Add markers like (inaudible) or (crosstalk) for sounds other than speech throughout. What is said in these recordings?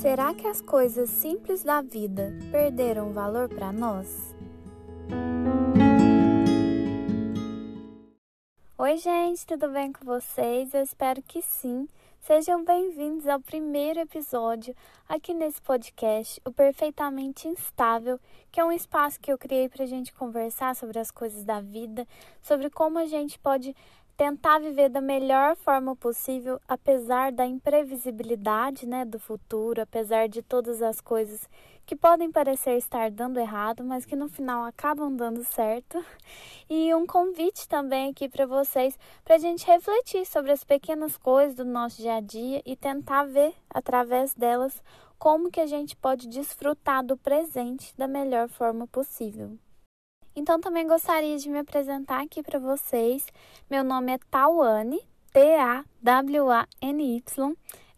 Será que as coisas simples da vida perderam valor para nós? Oi, gente, tudo bem com vocês? Eu espero que sim. Sejam bem-vindos ao primeiro episódio aqui nesse podcast, o Perfeitamente Instável, que é um espaço que eu criei para a gente conversar sobre as coisas da vida, sobre como a gente pode tentar viver da melhor forma possível, apesar da imprevisibilidade né, do futuro, apesar de todas as coisas que podem parecer estar dando errado, mas que no final acabam dando certo. E um convite também aqui para vocês, para a gente refletir sobre as pequenas coisas do nosso dia a dia e tentar ver através delas como que a gente pode desfrutar do presente da melhor forma possível. Então também gostaria de me apresentar aqui para vocês. Meu nome é Tawane, T-A-W-A-N-Y.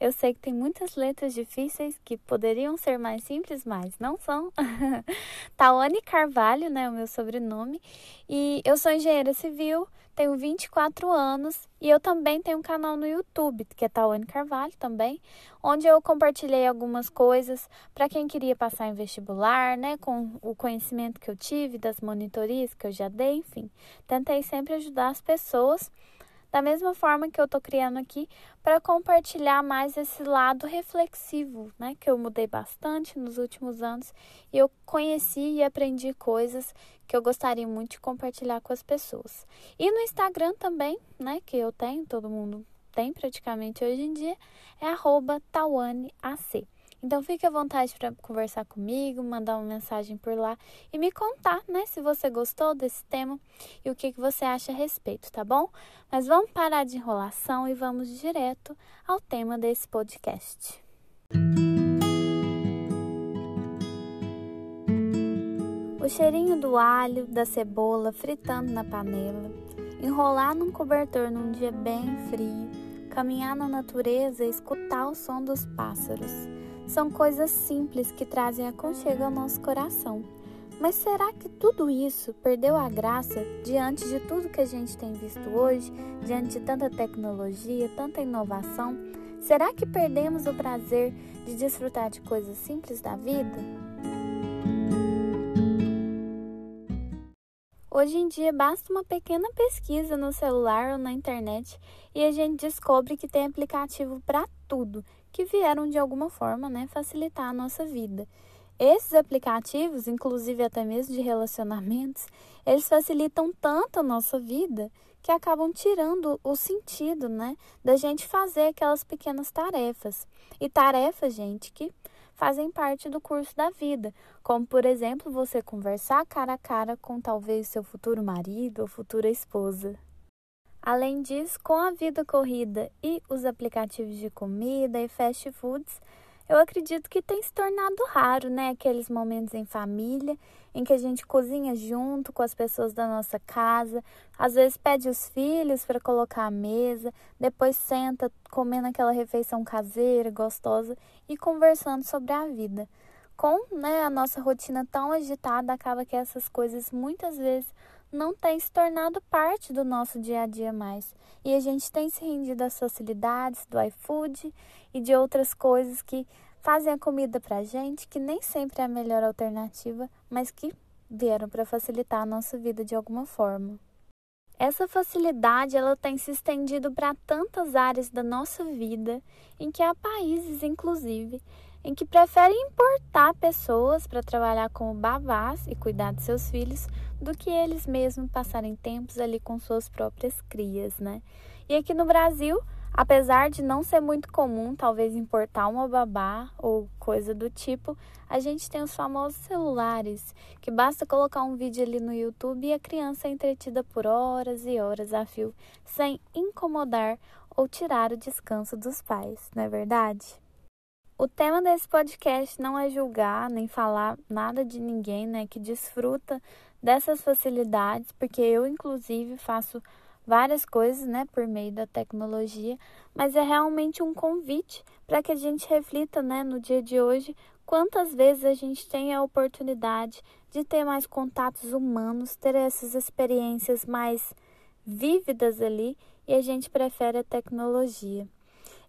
Eu sei que tem muitas letras difíceis que poderiam ser mais simples, mas não são. (laughs) Tawane Carvalho, né, o meu sobrenome. E eu sou engenheira civil, tenho 24 anos e eu também tenho um canal no YouTube, que é Tawane Carvalho também, onde eu compartilhei algumas coisas para quem queria passar em vestibular, né, com o conhecimento que eu tive das monitorias que eu já dei, enfim. Tentei sempre ajudar as pessoas da mesma forma que eu estou criando aqui para compartilhar mais esse lado reflexivo, né? Que eu mudei bastante nos últimos anos e eu conheci e aprendi coisas que eu gostaria muito de compartilhar com as pessoas. E no Instagram também, né? Que eu tenho, todo mundo tem praticamente hoje em dia, é arroba. Então fique à vontade para conversar comigo, mandar uma mensagem por lá e me contar, né, se você gostou desse tema e o que, que você acha a respeito, tá bom? Mas vamos parar de enrolação e vamos direto ao tema desse podcast. O cheirinho do alho, da cebola fritando na panela, enrolar num cobertor num dia bem frio, caminhar na natureza e escutar o som dos pássaros são coisas simples que trazem aconchego ao nosso coração. Mas será que tudo isso perdeu a graça diante de tudo que a gente tem visto hoje, diante de tanta tecnologia, tanta inovação? Será que perdemos o prazer de desfrutar de coisas simples da vida? Hoje em dia basta uma pequena pesquisa no celular ou na internet e a gente descobre que tem aplicativo para tudo que vieram de alguma forma né, facilitar a nossa vida. Esses aplicativos, inclusive até mesmo de relacionamentos, eles facilitam tanto a nossa vida que acabam tirando o sentido, né, da gente fazer aquelas pequenas tarefas. E tarefas, gente, que fazem parte do curso da vida, como por exemplo, você conversar cara a cara com talvez seu futuro marido ou futura esposa. Além disso, com a vida corrida e os aplicativos de comida e fast foods, eu acredito que tem se tornado raro, né? Aqueles momentos em família em que a gente cozinha junto com as pessoas da nossa casa, às vezes pede os filhos para colocar à mesa, depois senta comendo aquela refeição caseira, gostosa e conversando sobre a vida. Com né, a nossa rotina tão agitada, acaba que essas coisas muitas vezes não tem se tornado parte do nosso dia a dia mais. E a gente tem se rendido às facilidades do iFood e de outras coisas que fazem a comida pra gente, que nem sempre é a melhor alternativa, mas que vieram para facilitar a nossa vida de alguma forma. Essa facilidade ela tem se estendido para tantas áreas da nossa vida, em que há países, inclusive, em que preferem importar pessoas para trabalhar como babás e cuidar de seus filhos do que eles mesmos passarem tempos ali com suas próprias crias, né? E aqui no Brasil, apesar de não ser muito comum talvez importar uma babá ou coisa do tipo, a gente tem os famosos celulares, que basta colocar um vídeo ali no YouTube e a criança é entretida por horas e horas a fio, sem incomodar ou tirar o descanso dos pais, não é verdade? O tema desse podcast não é julgar nem falar nada de ninguém, né, que desfruta dessas facilidades, porque eu inclusive faço várias coisas, né, por meio da tecnologia, mas é realmente um convite para que a gente reflita, né, no dia de hoje, quantas vezes a gente tem a oportunidade de ter mais contatos humanos, ter essas experiências mais vívidas ali e a gente prefere a tecnologia.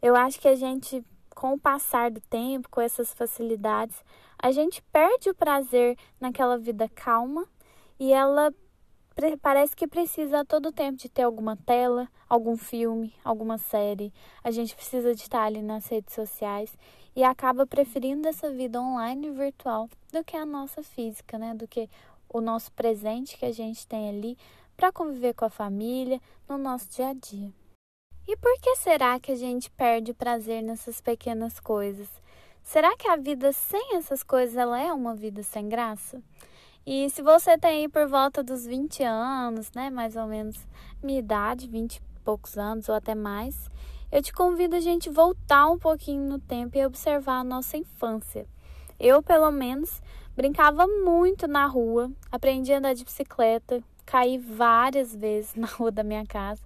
Eu acho que a gente com o passar do tempo, com essas facilidades, a gente perde o prazer naquela vida calma e ela parece que precisa a todo tempo de ter alguma tela, algum filme, alguma série. A gente precisa de estar ali nas redes sociais e acaba preferindo essa vida online e virtual do que a nossa física, né? Do que o nosso presente que a gente tem ali para conviver com a família no nosso dia a dia. E por que será que a gente perde prazer nessas pequenas coisas? Será que a vida sem essas coisas ela é uma vida sem graça? E se você tem por volta dos 20 anos, né, mais ou menos minha idade, 20 e poucos anos ou até mais, eu te convido a gente voltar um pouquinho no tempo e observar a nossa infância. Eu, pelo menos, brincava muito na rua, aprendi a andar de bicicleta, caí várias (laughs) vezes na rua da minha casa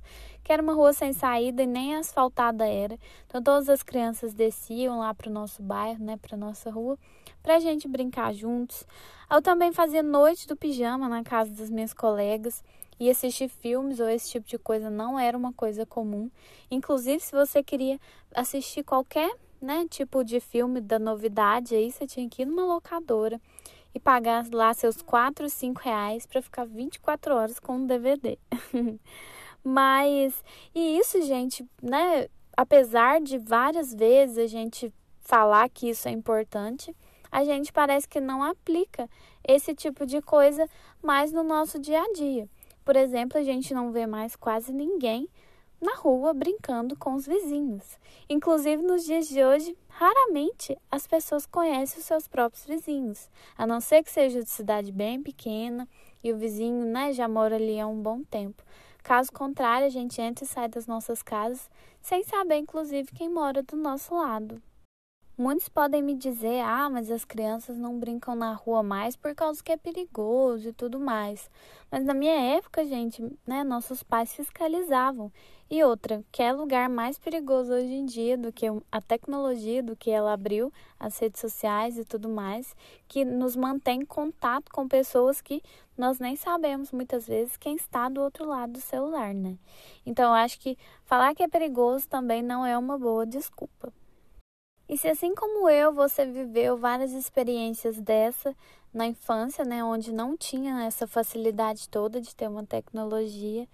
que era uma rua sem saída e nem asfaltada era. Então todas as crianças desciam lá para o nosso bairro, né, para nossa rua, para a gente brincar juntos. Eu também fazia noite do pijama na casa das minhas colegas e assistir filmes ou esse tipo de coisa não era uma coisa comum. Inclusive, se você queria assistir qualquer né, tipo de filme da novidade, aí você tinha que ir numa locadora e pagar lá seus 4, 5 reais para ficar 24 horas com um DVD. (laughs) Mas, e isso, gente, né? Apesar de várias vezes a gente falar que isso é importante, a gente parece que não aplica esse tipo de coisa mais no nosso dia a dia. Por exemplo, a gente não vê mais quase ninguém na rua brincando com os vizinhos. Inclusive, nos dias de hoje, raramente as pessoas conhecem os seus próprios vizinhos, a não ser que seja de cidade bem pequena e o vizinho né, já mora ali há um bom tempo. Caso contrário, a gente entra e sai das nossas casas sem saber, inclusive, quem mora do nosso lado. Muitos podem me dizer: ah, mas as crianças não brincam na rua mais por causa que é perigoso e tudo mais. Mas na minha época, gente, né, nossos pais fiscalizavam. E outra, que é lugar mais perigoso hoje em dia do que a tecnologia, do que ela abriu, as redes sociais e tudo mais, que nos mantém em contato com pessoas que nós nem sabemos muitas vezes quem está do outro lado do celular, né? Então, eu acho que falar que é perigoso também não é uma boa desculpa. E se assim como eu, você viveu várias experiências dessa na infância, né, onde não tinha essa facilidade toda de ter uma tecnologia,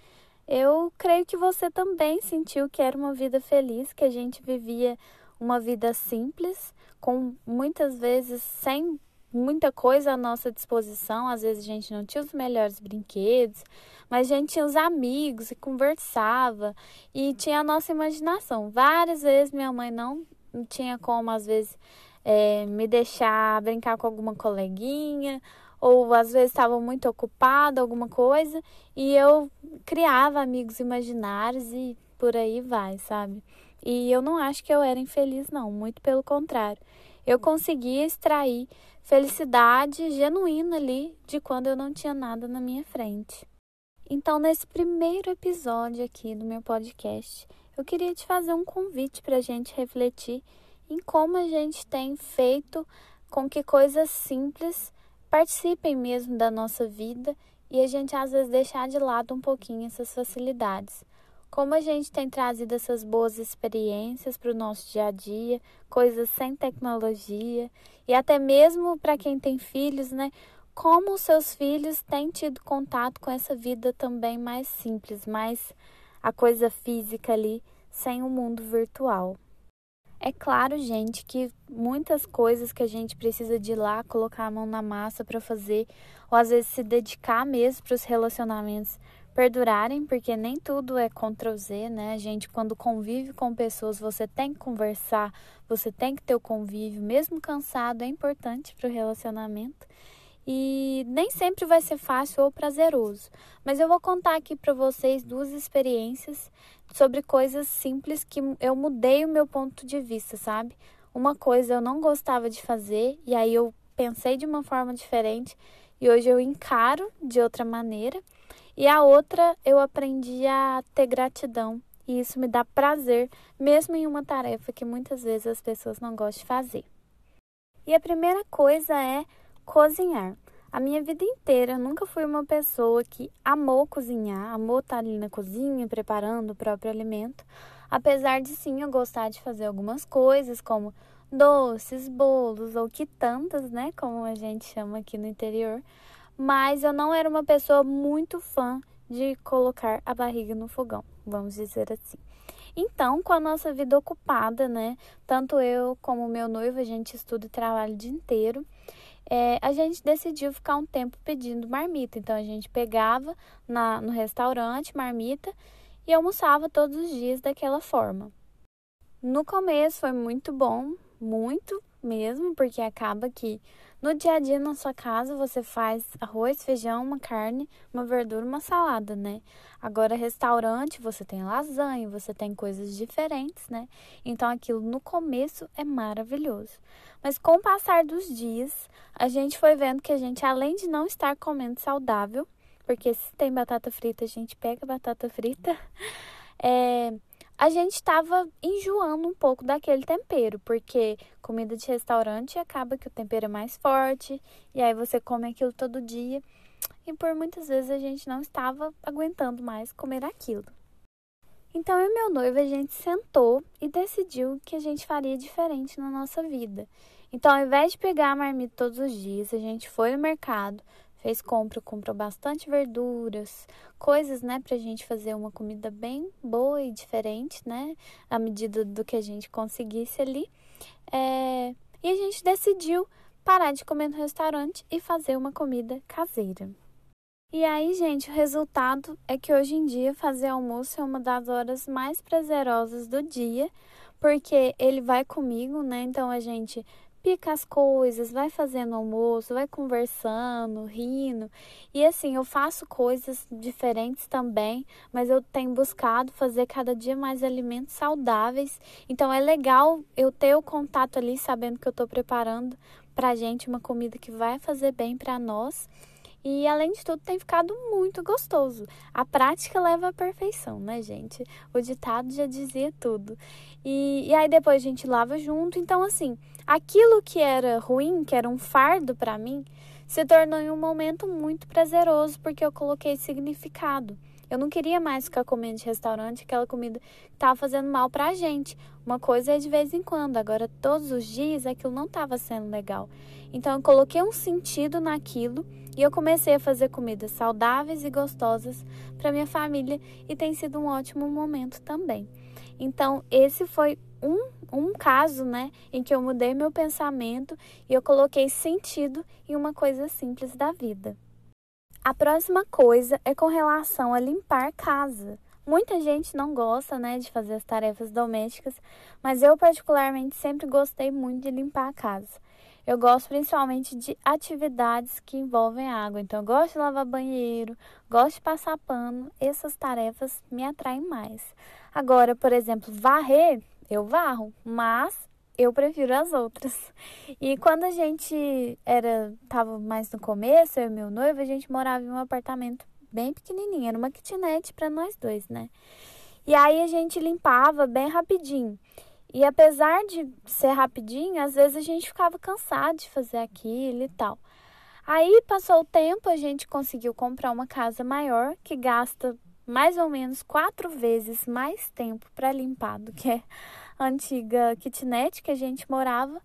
eu creio que você também sentiu que era uma vida feliz, que a gente vivia uma vida simples, com muitas vezes sem muita coisa à nossa disposição. Às vezes a gente não tinha os melhores brinquedos, mas a gente tinha os amigos e conversava e tinha a nossa imaginação. Várias vezes minha mãe não não tinha como, às vezes, é, me deixar brincar com alguma coleguinha, ou às vezes estava muito ocupada, alguma coisa, e eu criava amigos imaginários e por aí vai, sabe? E eu não acho que eu era infeliz, não, muito pelo contrário. Eu conseguia extrair felicidade genuína ali de quando eu não tinha nada na minha frente. Então, nesse primeiro episódio aqui do meu podcast, eu queria te fazer um convite para a gente refletir em como a gente tem feito com que coisas simples participem mesmo da nossa vida e a gente às vezes deixar de lado um pouquinho essas facilidades. Como a gente tem trazido essas boas experiências para o nosso dia a dia, coisas sem tecnologia e até mesmo para quem tem filhos, né? Como os seus filhos têm tido contato com essa vida também mais simples, mais a coisa física ali sem o mundo virtual. É claro, gente, que muitas coisas que a gente precisa de ir lá colocar a mão na massa para fazer, ou às vezes se dedicar mesmo para os relacionamentos perdurarem, porque nem tudo é Ctrl Z, né? A gente, quando convive com pessoas, você tem que conversar, você tem que ter o convívio, mesmo cansado, é importante para o relacionamento e nem sempre vai ser fácil ou prazeroso. Mas eu vou contar aqui para vocês duas experiências sobre coisas simples que eu mudei o meu ponto de vista, sabe? Uma coisa eu não gostava de fazer e aí eu pensei de uma forma diferente e hoje eu encaro de outra maneira. E a outra eu aprendi a ter gratidão e isso me dá prazer, mesmo em uma tarefa que muitas vezes as pessoas não gostam de fazer. E a primeira coisa é Cozinhar. A minha vida inteira eu nunca fui uma pessoa que amou cozinhar, amou estar ali na cozinha preparando o próprio alimento. Apesar de sim eu gostar de fazer algumas coisas, como doces, bolos ou quitandas, né, como a gente chama aqui no interior, mas eu não era uma pessoa muito fã de colocar a barriga no fogão, vamos dizer assim. Então, com a nossa vida ocupada, né? Tanto eu como meu noivo, a gente estuda e trabalha o dia inteiro. É, a gente decidiu ficar um tempo pedindo marmita. Então, a gente pegava na, no restaurante marmita e almoçava todos os dias daquela forma. No começo foi muito bom, muito mesmo, porque acaba que no dia a dia na sua casa você faz arroz, feijão, uma carne, uma verdura, uma salada, né? Agora restaurante, você tem lasanha, você tem coisas diferentes, né? Então aquilo no começo é maravilhoso. Mas com o passar dos dias, a gente foi vendo que a gente além de não estar comendo saudável, porque se tem batata frita, a gente pega batata frita, (laughs) é a gente estava enjoando um pouco daquele tempero, porque comida de restaurante acaba que o tempero é mais forte, e aí você come aquilo todo dia, e por muitas vezes a gente não estava aguentando mais comer aquilo. Então eu e meu noivo a gente sentou e decidiu que a gente faria diferente na nossa vida. Então, ao invés de pegar a marmita todos os dias, a gente foi no mercado, fez compra, comprou bastante verduras, coisas, né, pra gente fazer uma comida bem boa e diferente, né, à medida do que a gente conseguisse ali. É... E a gente decidiu parar de comer no restaurante e fazer uma comida caseira. E aí, gente, o resultado é que hoje em dia fazer almoço é uma das horas mais prazerosas do dia, porque ele vai comigo, né? Então a gente pica as coisas, vai fazendo almoço, vai conversando, rindo. E assim, eu faço coisas diferentes também, mas eu tenho buscado fazer cada dia mais alimentos saudáveis. Então é legal eu ter o contato ali, sabendo que eu estou preparando pra gente uma comida que vai fazer bem para nós. E além de tudo, tem ficado muito gostoso. A prática leva à perfeição, né, gente? O ditado já dizia tudo. E, e aí depois a gente lava junto. Então, assim, aquilo que era ruim, que era um fardo para mim, se tornou em um momento muito prazeroso porque eu coloquei significado. Eu não queria mais ficar comendo de restaurante aquela comida que estava fazendo mal para a gente. Uma coisa é de vez em quando, agora todos os dias aquilo não estava sendo legal. Então eu coloquei um sentido naquilo e eu comecei a fazer comidas saudáveis e gostosas para minha família e tem sido um ótimo momento também. Então, esse foi um, um caso, né, em que eu mudei meu pensamento e eu coloquei sentido em uma coisa simples da vida. A próxima coisa é com relação a limpar casa. Muita gente não gosta, né, de fazer as tarefas domésticas, mas eu particularmente sempre gostei muito de limpar a casa. Eu gosto principalmente de atividades que envolvem água. Então, eu gosto de lavar banheiro, gosto de passar pano. Essas tarefas me atraem mais. Agora, por exemplo, varrer, eu varro, mas eu prefiro as outras. E quando a gente era tava mais no começo, eu e meu noivo, a gente morava em um apartamento bem pequenininho, era uma kitnet para nós dois, né? E aí a gente limpava bem rapidinho. E apesar de ser rapidinho, às vezes a gente ficava cansado de fazer aquilo e tal. Aí passou o tempo, a gente conseguiu comprar uma casa maior que gasta mais ou menos quatro vezes mais tempo para limpar do que a antiga kitnet que a gente morava.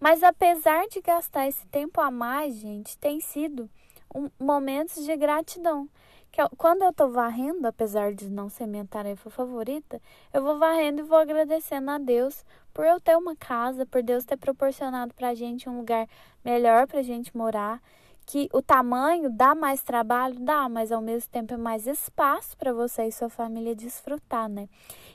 Mas apesar de gastar esse tempo a mais, gente, tem sido um, momentos de gratidão que eu, quando eu tô varrendo, apesar de não ser minha tarefa favorita, eu vou varrendo e vou agradecendo a Deus por eu ter uma casa, por Deus ter proporcionado pra gente um lugar melhor pra gente morar, que o tamanho dá mais trabalho, dá, mas ao mesmo tempo é mais espaço para você e sua família desfrutar, né?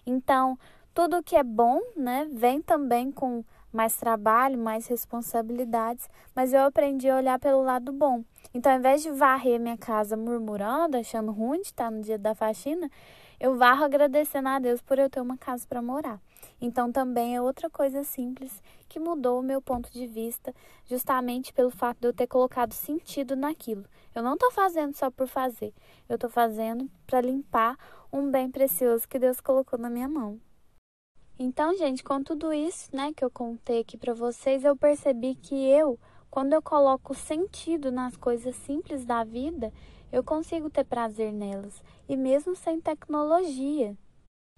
Então, tudo que é bom, né, vem também com mais trabalho, mais responsabilidades, mas eu aprendi a olhar pelo lado bom. Então, ao invés de varrer minha casa murmurando, achando ruim de estar no dia da faxina, eu varro agradecendo a Deus por eu ter uma casa para morar. Então, também é outra coisa simples que mudou o meu ponto de vista, justamente pelo fato de eu ter colocado sentido naquilo. Eu não estou fazendo só por fazer, eu estou fazendo para limpar um bem precioso que Deus colocou na minha mão. Então, gente, com tudo isso, né, que eu contei aqui para vocês, eu percebi que eu, quando eu coloco sentido nas coisas simples da vida, eu consigo ter prazer nelas, e mesmo sem tecnologia.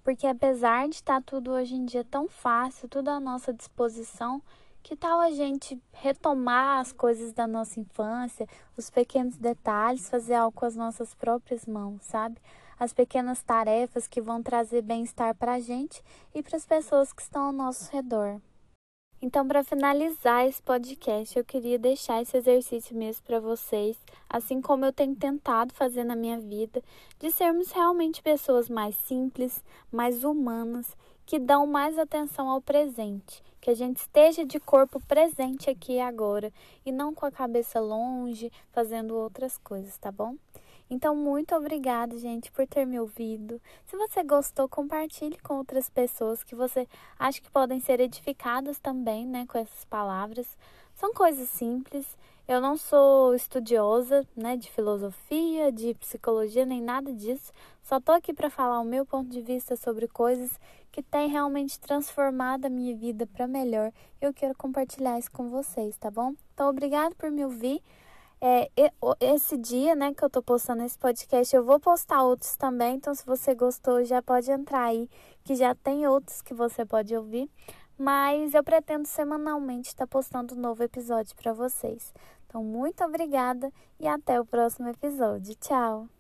Porque apesar de estar tá tudo hoje em dia tão fácil, tudo à nossa disposição, que tal a gente retomar as coisas da nossa infância, os pequenos detalhes, fazer algo com as nossas próprias mãos, sabe? As pequenas tarefas que vão trazer bem-estar para a gente e para as pessoas que estão ao nosso redor. Então, para finalizar esse podcast, eu queria deixar esse exercício mesmo para vocês, assim como eu tenho tentado fazer na minha vida, de sermos realmente pessoas mais simples, mais humanas, que dão mais atenção ao presente, que a gente esteja de corpo presente aqui e agora e não com a cabeça longe, fazendo outras coisas, tá bom? Então, muito obrigada, gente, por ter me ouvido. Se você gostou, compartilhe com outras pessoas que você acha que podem ser edificadas também, né, com essas palavras. São coisas simples. Eu não sou estudiosa, né, de filosofia, de psicologia, nem nada disso. Só tô aqui para falar o meu ponto de vista sobre coisas que têm realmente transformado a minha vida para melhor. Eu quero compartilhar isso com vocês, tá bom? Então, obrigado por me ouvir. É, esse dia, né, que eu tô postando esse podcast, eu vou postar outros também. Então, se você gostou, já pode entrar aí, que já tem outros que você pode ouvir. Mas eu pretendo semanalmente estar tá postando um novo episódio para vocês. Então, muito obrigada e até o próximo episódio. Tchau!